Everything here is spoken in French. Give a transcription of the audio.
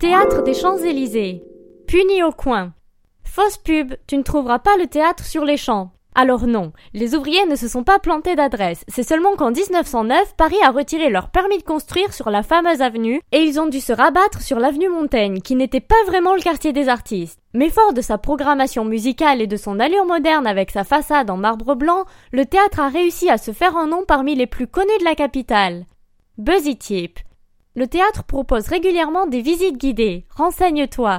Théâtre des Champs-Élysées. Puni au coin. Fausse pub, tu ne trouveras pas le théâtre sur les champs. Alors non, les ouvriers ne se sont pas plantés d'adresse, c'est seulement qu'en 1909, Paris a retiré leur permis de construire sur la fameuse avenue et ils ont dû se rabattre sur l'avenue Montaigne, qui n'était pas vraiment le quartier des artistes. Mais fort de sa programmation musicale et de son allure moderne avec sa façade en marbre blanc, le théâtre a réussi à se faire un nom parmi les plus connus de la capitale. Buzzy Tip. Le théâtre propose régulièrement des visites guidées. Renseigne-toi.